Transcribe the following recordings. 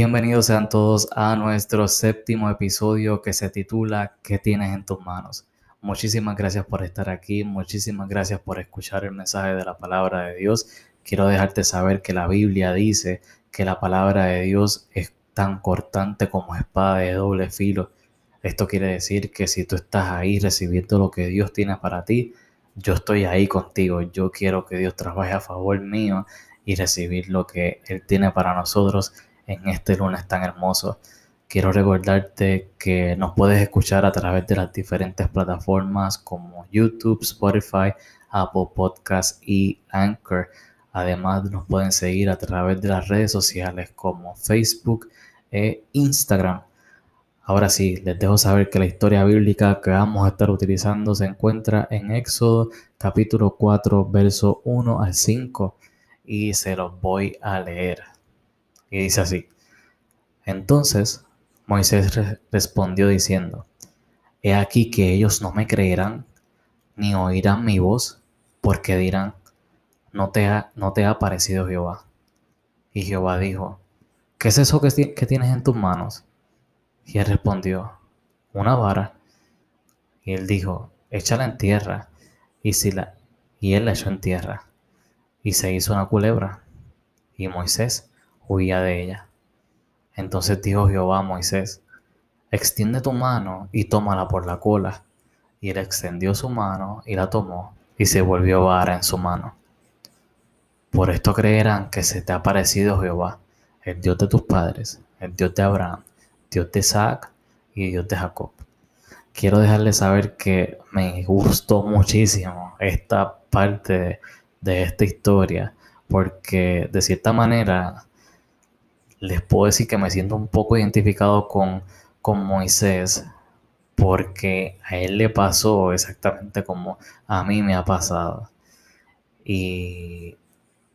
Bienvenidos sean todos a nuestro séptimo episodio que se titula ¿Qué tienes en tus manos? Muchísimas gracias por estar aquí, muchísimas gracias por escuchar el mensaje de la palabra de Dios. Quiero dejarte saber que la Biblia dice que la palabra de Dios es tan cortante como espada de doble filo. Esto quiere decir que si tú estás ahí recibiendo lo que Dios tiene para ti, yo estoy ahí contigo. Yo quiero que Dios trabaje a favor mío y recibir lo que Él tiene para nosotros en este lunes tan hermoso. Quiero recordarte que nos puedes escuchar a través de las diferentes plataformas como YouTube, Spotify, Apple Podcasts y Anchor. Además nos pueden seguir a través de las redes sociales como Facebook e Instagram. Ahora sí, les dejo saber que la historia bíblica que vamos a estar utilizando se encuentra en Éxodo capítulo 4, verso 1 al 5 y se los voy a leer. Y dice así. Entonces Moisés respondió diciendo, He aquí que ellos no me creerán, ni oirán mi voz, porque dirán, no te ha, no te ha parecido Jehová. Y Jehová dijo, ¿qué es eso que, que tienes en tus manos? Y él respondió, una vara. Y él dijo, échala en tierra. Y, si la, y él la echó en tierra. Y se hizo una culebra. Y Moisés huía de ella. Entonces dijo Jehová a Moisés, extiende tu mano y tómala por la cola. Y él extendió su mano y la tomó y se volvió vara en su mano. Por esto creerán que se te ha parecido Jehová, el Dios de tus padres, el Dios de Abraham, Dios de Isaac y Dios de Jacob. Quiero dejarles saber que me gustó muchísimo esta parte de esta historia, porque de cierta manera les puedo decir que me siento un poco identificado con, con Moisés porque a él le pasó exactamente como a mí me ha pasado. Y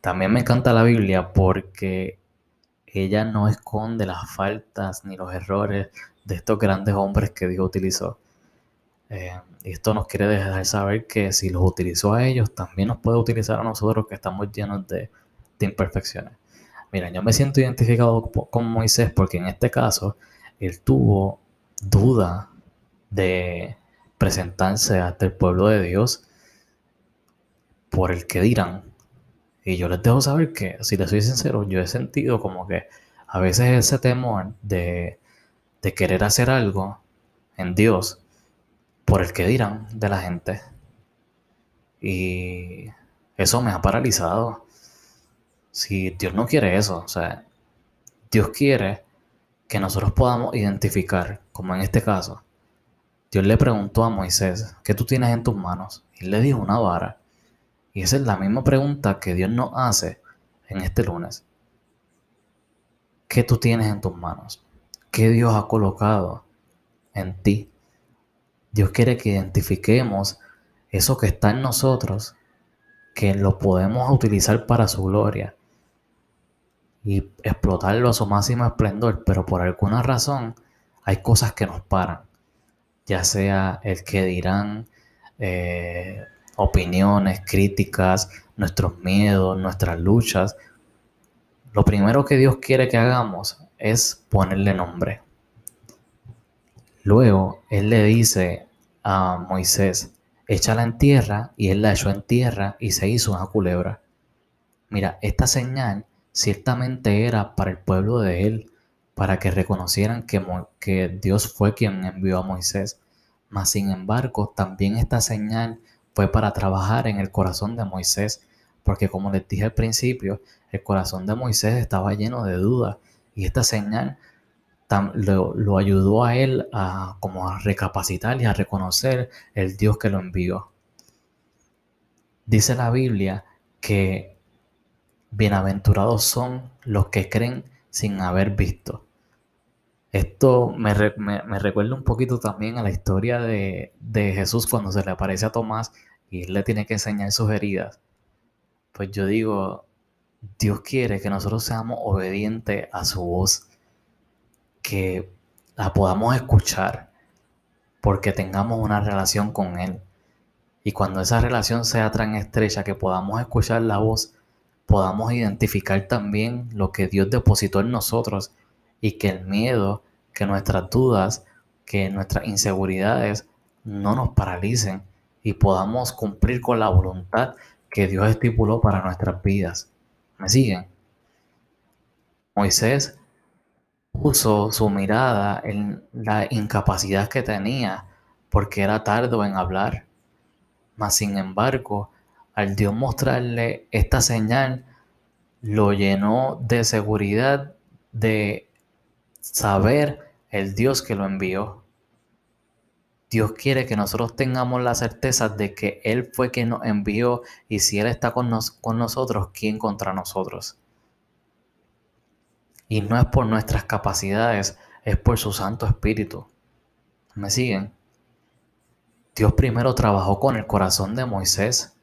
también me encanta la Biblia porque ella no esconde las faltas ni los errores de estos grandes hombres que Dios utilizó. Eh, esto nos quiere dejar saber que si los utilizó a ellos, también nos puede utilizar a nosotros que estamos llenos de imperfecciones. Mira, yo me siento identificado con Moisés porque en este caso él tuvo duda de presentarse ante el pueblo de Dios por el que dirán. Y yo les dejo saber que, si les soy sincero, yo he sentido como que a veces ese temor de, de querer hacer algo en Dios por el que dirán de la gente. Y eso me ha paralizado. Si Dios no quiere eso, o sea, Dios quiere que nosotros podamos identificar, como en este caso, Dios le preguntó a Moisés, ¿qué tú tienes en tus manos? Y le dijo una vara. Y esa es la misma pregunta que Dios nos hace en este lunes. ¿Qué tú tienes en tus manos? ¿Qué Dios ha colocado en ti? Dios quiere que identifiquemos eso que está en nosotros, que lo podemos utilizar para su gloria y explotarlo a su máximo esplendor, pero por alguna razón hay cosas que nos paran, ya sea el que dirán, eh, opiniones, críticas, nuestros miedos, nuestras luchas. Lo primero que Dios quiere que hagamos es ponerle nombre. Luego Él le dice a Moisés, échala en tierra, y Él la echó en tierra y se hizo una culebra. Mira, esta señal ciertamente era para el pueblo de él, para que reconocieran que, que Dios fue quien envió a Moisés. Mas sin embargo, también esta señal fue para trabajar en el corazón de Moisés, porque como les dije al principio, el corazón de Moisés estaba lleno de dudas y esta señal lo, lo, ayudó a él a, como a recapacitar y a reconocer el Dios que lo envió. Dice la Biblia que Bienaventurados son los que creen sin haber visto. Esto me, recuerda un poquito también a la historia de, de, Jesús cuando se le aparece a Tomás y él le tiene que enseñar sus heridas. Pues yo digo, Dios quiere que nosotros seamos obedientes a su voz, que la podamos escuchar, porque tengamos una relación con Él. Y cuando esa relación sea tan estrecha que podamos escuchar la voz, podamos identificar también lo que Dios depositó en nosotros y que el miedo, que nuestras dudas, que nuestras inseguridades no nos paralicen y podamos cumplir con la voluntad que Dios estipuló para nuestras vidas. ¿Me siguen? Moisés puso su mirada en la incapacidad que tenía porque era tardo en hablar. Mas sin embargo, al Dios mostrarle esta señal, lo llenó de seguridad de saber el Dios que lo envió. Dios quiere que nosotros tengamos la certeza de que Él fue quien nos envió y si Él está con, con nosotros, ¿quién contra nosotros? Y no es por nuestras capacidades, es por su Santo Espíritu. ¿Me siguen? Dios primero trabajó con el corazón de Moisés.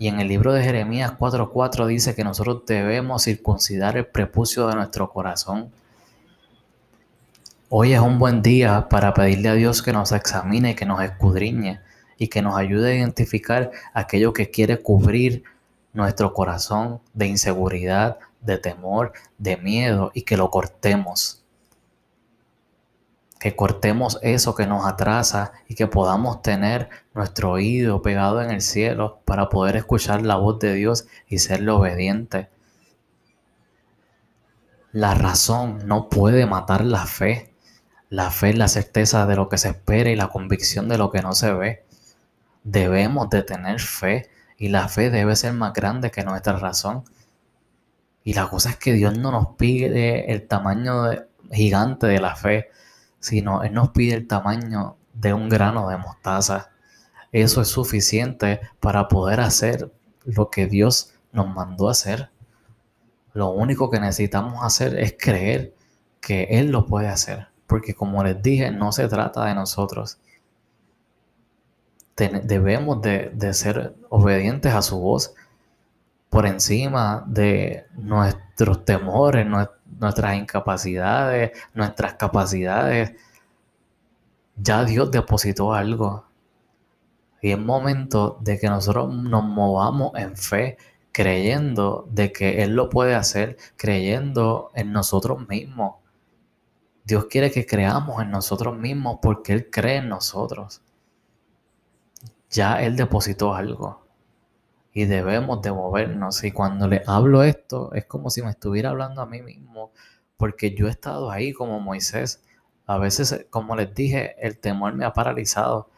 Y en el libro de Jeremías 4:4 dice que nosotros debemos circuncidar el prepucio de nuestro corazón. Hoy es un buen día para pedirle a Dios que nos examine, que nos escudriñe y que nos ayude a identificar aquello que quiere cubrir nuestro corazón de inseguridad, de temor, de miedo y que lo cortemos. Que cortemos eso que nos atrasa y que podamos tener nuestro oído pegado en el cielo para poder escuchar la voz de Dios y serle obediente. La razón no puede matar la fe. La fe es la certeza de lo que se espera y la convicción de lo que no se ve. Debemos de tener fe y la fe debe ser más grande que nuestra razón. Y la cosa es que Dios no nos pide el tamaño gigante de la fe, sino Él nos pide el tamaño de un grano de mostaza. Eso es suficiente para poder hacer lo que Dios nos mandó hacer. Lo único que necesitamos hacer es creer que Él lo puede hacer porque como les dije, no se trata de nosotros. debemos de, ser obedientes a su voz por encima de nuestros temores, nuestras incapacidades, nuestras capacidades. Ya Dios depositó algo. Y es momento de que nosotros nos movamos en fe, creyendo de que Él lo puede hacer, creyendo en nosotros mismos. Dios quiere que creamos en nosotros mismos porque Él cree en nosotros. Ya Él depositó algo y debemos de movernos. Y cuando le hablo esto, es como si me estuviera hablando a mí mismo, porque yo he estado ahí como Moisés. A veces, como les dije, el temor me ha paralizado,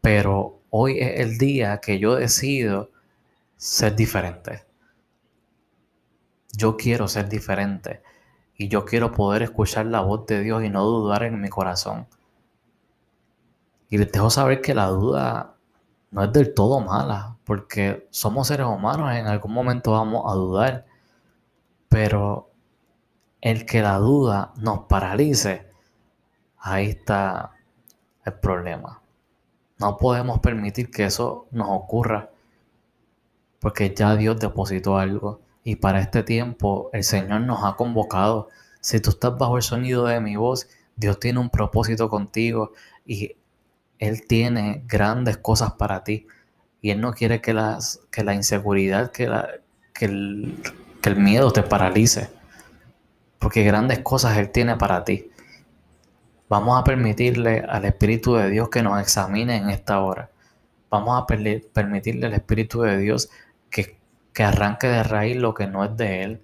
pero hoy es el día que yo decido ser diferente. Yo quiero ser diferente y yo quiero poder escuchar la voz de Dios y no dudar en mi corazón. Y les dejo saber que la duda no es del todo mala, porque somos seres humanos, en algún momento vamos a dudar, pero el que la duda nos paralice, ahí está el problema. No podemos permitir que eso nos ocurra, porque ya Dios depositó algo y para este tiempo el Señor nos ha convocado. Si tú estás bajo el sonido de mi voz, Dios tiene un propósito contigo y Él tiene grandes cosas para ti. Y Él no quiere que, las, que la inseguridad, que, la, que, el, miedo te paralice. Porque grandes cosas Él tiene para ti. Vamos a permitirle al Espíritu de Dios que nos examine en esta hora. Vamos a permitirle al Espíritu de Dios que que arranque de raíz lo que no es de Él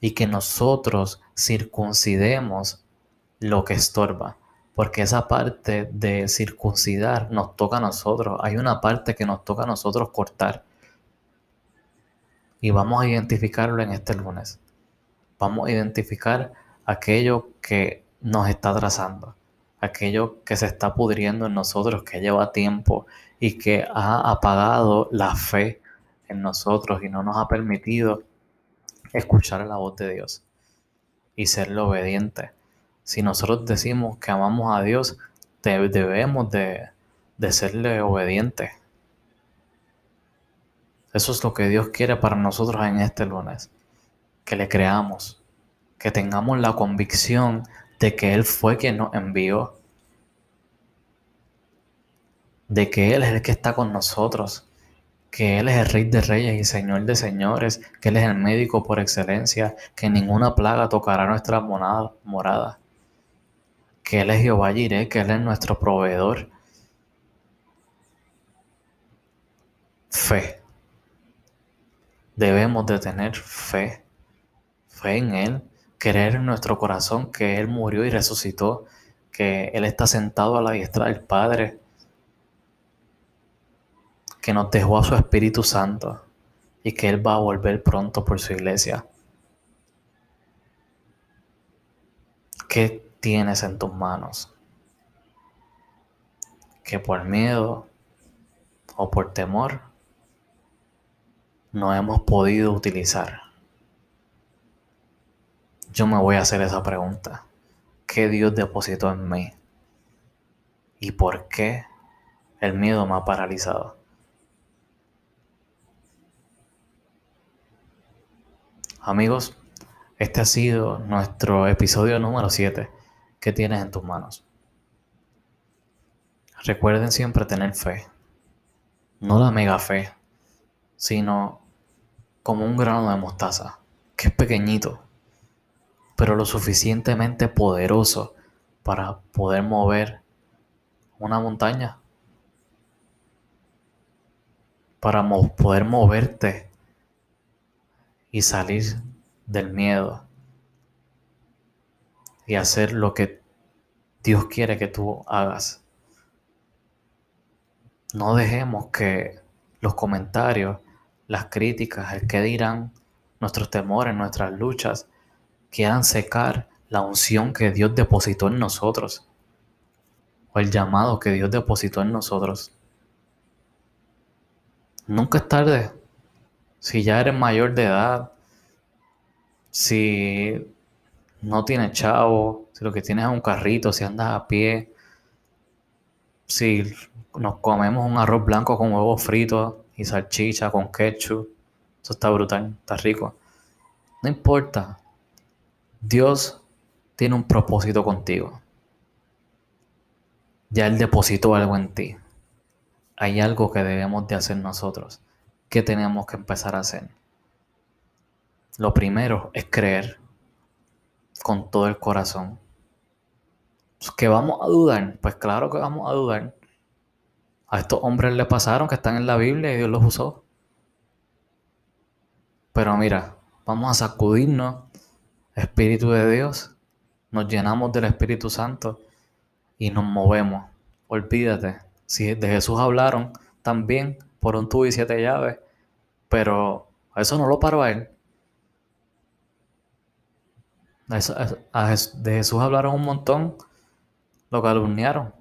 y que nosotros circuncidemos lo que estorba. Porque esa parte de circuncidar nos toca a nosotros. Hay una parte que nos toca a nosotros cortar. Y vamos a identificarlo en este lunes. Vamos a identificar aquello que nos está trazando. Aquello que se está pudriendo en nosotros, que lleva tiempo y que ha apagado la fe en nosotros y no nos ha permitido escuchar la voz de Dios y serle obediente. Si nosotros decimos que amamos a Dios, debemos de, serle obedientes. Eso es lo que Dios quiere para nosotros en este lunes. Que le creamos, que tengamos la convicción de que Él fue quien nos envió, de que Él es el que está con nosotros, que Él es el Rey de Reyes y Señor de Señores, que Él es el médico por excelencia, que ninguna plaga tocará nuestra morada, que Él es Jehová Jireh, que Él es nuestro proveedor. Fe. Debemos de tener fe, fe en Él, creer en nuestro corazón que Él murió y resucitó, que Él está sentado a la diestra del Padre que nos dejó a su Espíritu Santo y que Él va a volver pronto por su iglesia. ¿Qué tienes en tus manos? Que por miedo o por temor no hemos podido utilizar. Yo me voy a hacer esa pregunta. ¿Qué Dios depositó en mí? ¿Y por qué el miedo me ha paralizado? Amigos, este ha sido nuestro episodio número 7 que tienes en tus manos. Recuerden siempre tener fe, no la mega fe, sino como un grano de mostaza, que es pequeñito, pero lo suficientemente poderoso para poder mover una montaña, para poder moverte y salir del miedo y hacer lo que Dios quiere que tú hagas. No dejemos que los comentarios, las críticas, el que dirán, nuestros temores, nuestras luchas, quieran secar la unción que Dios depositó en nosotros o el llamado que Dios depositó en nosotros. Nunca es tarde si ya eres mayor de edad, si no tienes chavo, si lo que tienes es un carrito, si andas a pie, si nos comemos un arroz blanco con huevos fritos y salchicha con ketchup, eso está brutal, está rico. No importa, Dios tiene un propósito contigo. Ya Él depositó algo en ti. Hay algo que debemos de hacer nosotros. ¿qué tenemos que empezar a hacer? Lo primero es creer con todo el corazón. Pues, ¿Que vamos a dudar? Pues claro que vamos a dudar. A estos hombres le pasaron que están en la Biblia y Dios los usó. Pero mira, vamos a sacudirnos, Espíritu de Dios, nos llenamos del Espíritu Santo y nos movemos. Olvídate, si de Jesús hablaron, también por un tubo y siete llaves, pero eso no lo paró a él. De Jesús hablaron un montón, lo calumniaron,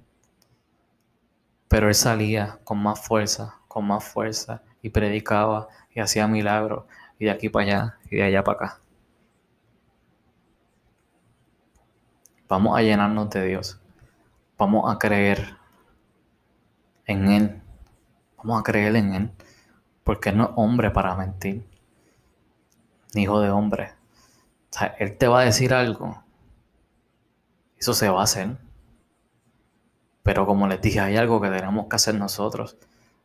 pero él salía con más fuerza, con más fuerza, y predicaba y hacía milagros, y de aquí para allá, y de allá para acá. Vamos a llenarnos de Dios. Vamos a creer en Él. Vamos a creer en Él, porque no es hombre para mentir, ni hijo de hombre. Él te va a decir algo, eso se va a hacer. Pero como les dije, hay algo que tenemos que hacer nosotros,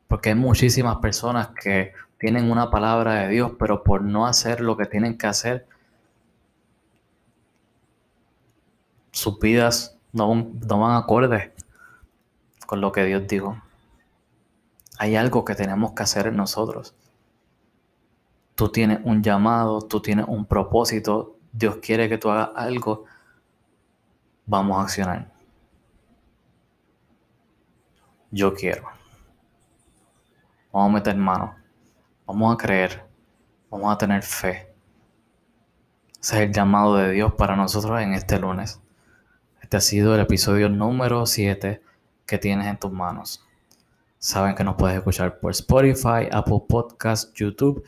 porque hay muchísimas personas que tienen una palabra de Dios, pero por no hacer lo que tienen que hacer, sus vidas no, no van acordes con lo que Dios dijo. Hay algo que tenemos que hacer en nosotros. Tú tienes un llamado, tú tienes un propósito, Dios quiere que tú hagas algo, vamos a accionar. Yo quiero. Vamos a meter mano. Vamos a creer. Vamos a tener fe. Ese es el llamado de Dios para nosotros en este lunes. Este ha sido el episodio número 7 que tienes en tus manos. Saben que nos puedes escuchar por Spotify, Apple Podcast, YouTube.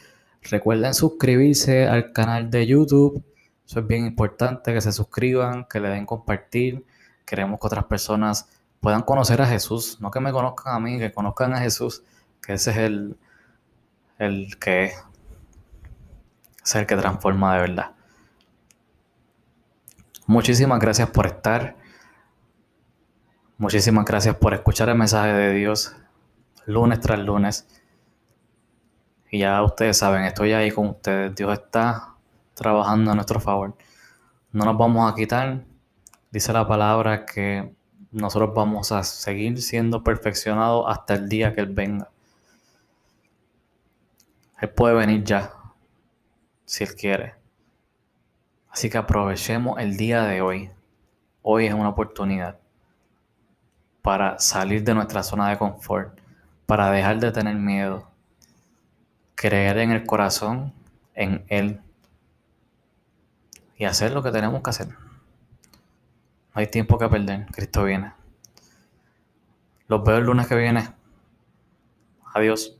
Recuerden suscribirse al canal de YouTube. Eso es bien importante, que se suscriban, que le den compartir. Queremos que otras personas puedan conocer a Jesús. No que me conozcan a mí, que conozcan a Jesús, que ese es el, el que es el que transforma de verdad. Muchísimas gracias por estar. Muchísimas gracias por escuchar el mensaje de Dios lunes tras lunes. Y ya ustedes saben, estoy ahí con ustedes. Dios está trabajando a nuestro favor. No nos vamos a quitar. Dice la palabra que nosotros vamos a seguir siendo perfeccionados hasta el día que Él venga. Él puede venir ya, si Él quiere. Así que aprovechemos el día de hoy. Hoy es una oportunidad para salir de nuestra zona de confort, para dejar de tener miedo, creer en el corazón, en Él y hacer lo que tenemos que hacer. No hay tiempo que perder, Cristo viene. Los veo el lunes que viene. Adiós.